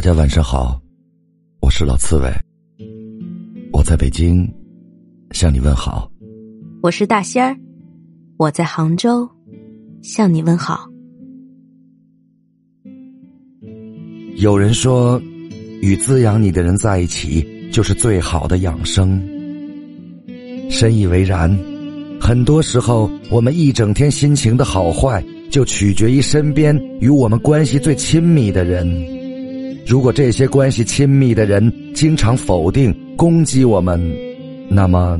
大家晚上好，我是老刺猬，我在北京向你问好。我是大仙儿，我在杭州向你问好。有人说，与滋养你的人在一起就是最好的养生，深以为然。很多时候，我们一整天心情的好坏，就取决于身边与我们关系最亲密的人。如果这些关系亲密的人经常否定、攻击我们，那么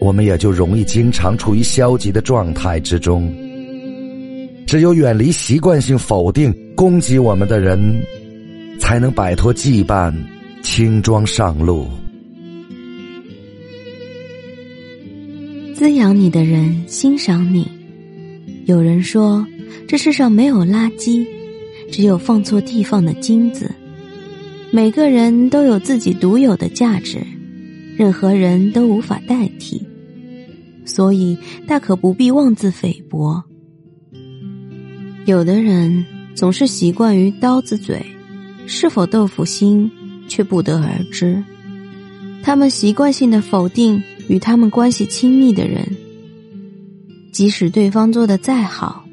我们也就容易经常处于消极的状态之中。只有远离习惯性否定、攻击我们的人，才能摆脱羁绊，轻装上路。滋养你的人欣赏你。有人说，这世上没有垃圾，只有放错地方的金子。每个人都有自己独有的价值，任何人都无法代替，所以大可不必妄自菲薄。有的人总是习惯于刀子嘴，是否豆腐心却不得而知。他们习惯性的否定。与他们关系亲密的人，即使对方做的再好，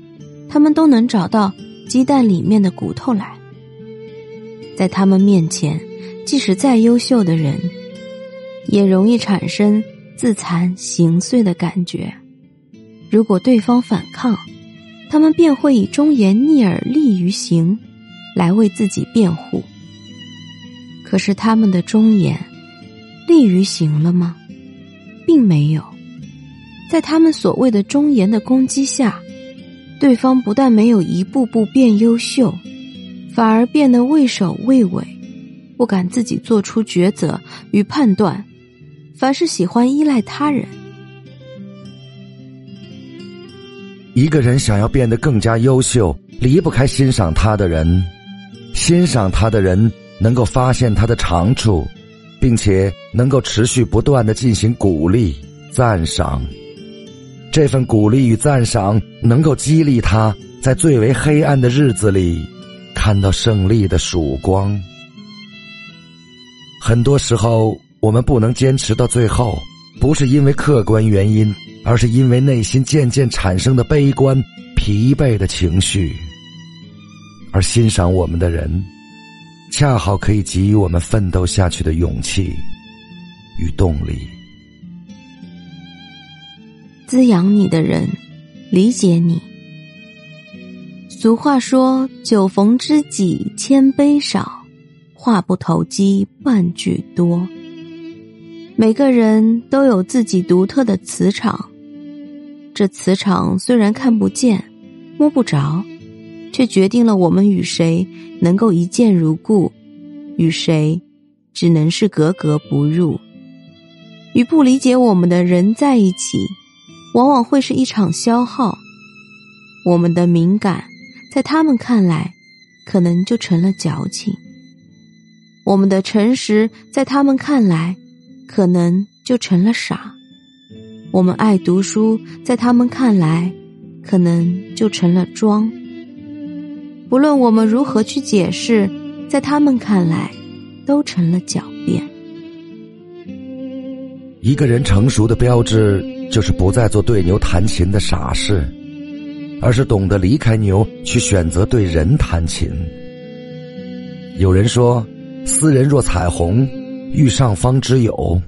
他们都能找到鸡蛋里面的骨头来。在他们面前，即使再优秀的人，也容易产生自残形碎的感觉。如果对方反抗，他们便会以忠言逆耳利于行，来为自己辩护。可是他们的忠言利于行了吗？并没有，在他们所谓的忠言的攻击下，对方不但没有一步步变优秀，反而变得畏首畏尾，不敢自己做出抉择与判断，凡是喜欢依赖他人。一个人想要变得更加优秀，离不开欣赏他的人，欣赏他的人能够发现他的长处。并且能够持续不断的进行鼓励、赞赏，这份鼓励与赞赏能够激励他在最为黑暗的日子里看到胜利的曙光。很多时候，我们不能坚持到最后，不是因为客观原因，而是因为内心渐渐产生的悲观、疲惫的情绪，而欣赏我们的人。恰好可以给予我们奋斗下去的勇气与动力。滋养你的人，理解你。俗话说：“酒逢知己千杯少，话不投机半句多。”每个人都有自己独特的磁场，这磁场虽然看不见、摸不着。却决定了我们与谁能够一见如故，与谁只能是格格不入。与不理解我们的人在一起，往往会是一场消耗。我们的敏感，在他们看来，可能就成了矫情；我们的诚实，在他们看来，可能就成了傻；我们爱读书，在他们看来，可能就成了装。不论我们如何去解释，在他们看来，都成了狡辩。一个人成熟的标志，就是不再做对牛弹琴的傻事，而是懂得离开牛，去选择对人弹琴。有人说：“斯人若彩虹，遇上方知有。”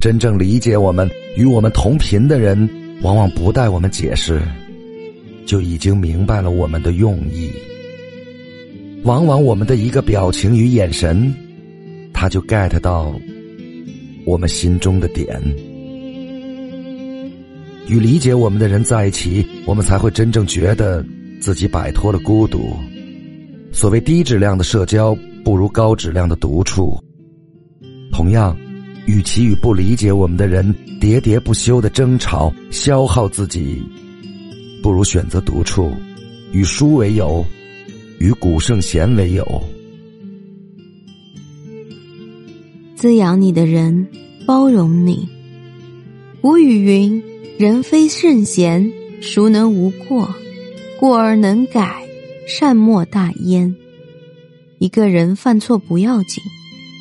真正理解我们、与我们同频的人，往往不待我们解释，就已经明白了我们的用意。往往我们的一个表情与眼神，他就 get 到我们心中的点。与理解我们的人在一起，我们才会真正觉得自己摆脱了孤独。所谓低质量的社交，不如高质量的独处。同样，与其与不理解我们的人喋喋不休的争吵、消耗自己，不如选择独处，与书为友。与古圣贤为友，滋养你的人，包容你。古语云：“人非圣贤，孰能无过？过而能改，善莫大焉。”一个人犯错不要紧，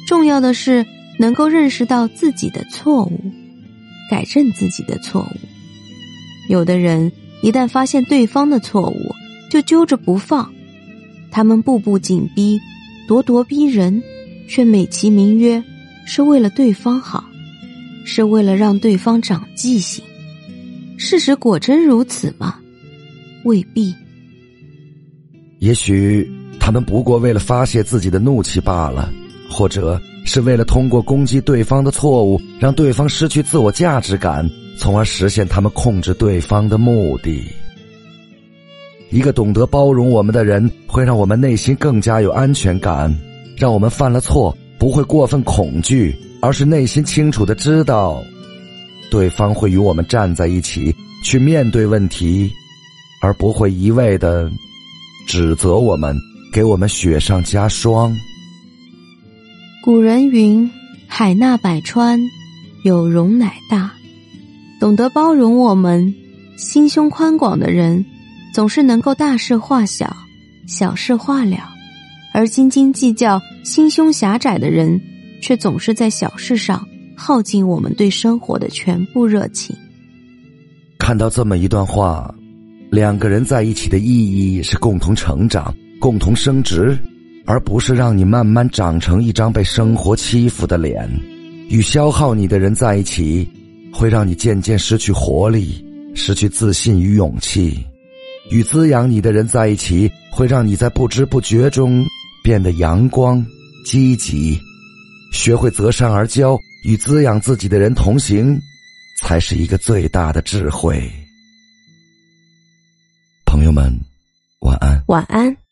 重要的是能够认识到自己的错误，改正自己的错误。有的人一旦发现对方的错误，就揪着不放，他们步步紧逼，咄咄逼人，却美其名曰是为了对方好，是为了让对方长记性。事实果真如此吗？未必。也许他们不过为了发泄自己的怒气罢了，或者是为了通过攻击对方的错误，让对方失去自我价值感，从而实现他们控制对方的目的。一个懂得包容我们的人，会让我们内心更加有安全感，让我们犯了错不会过分恐惧，而是内心清楚的知道，对方会与我们站在一起去面对问题，而不会一味的。指责我们，给我们雪上加霜。古人云：“海纳百川，有容乃大。”懂得包容我们、心胸宽广的人，总是能够大事化小、小事化了；而斤斤计较、心胸狭窄的人，却总是在小事上耗尽我们对生活的全部热情。看到这么一段话。两个人在一起的意义是共同成长、共同升值，而不是让你慢慢长成一张被生活欺负的脸。与消耗你的人在一起，会让你渐渐失去活力、失去自信与勇气；与滋养你的人在一起，会让你在不知不觉中变得阳光、积极。学会择善而交，与滋养自己的人同行，才是一个最大的智慧。朋友们，晚安。晚安。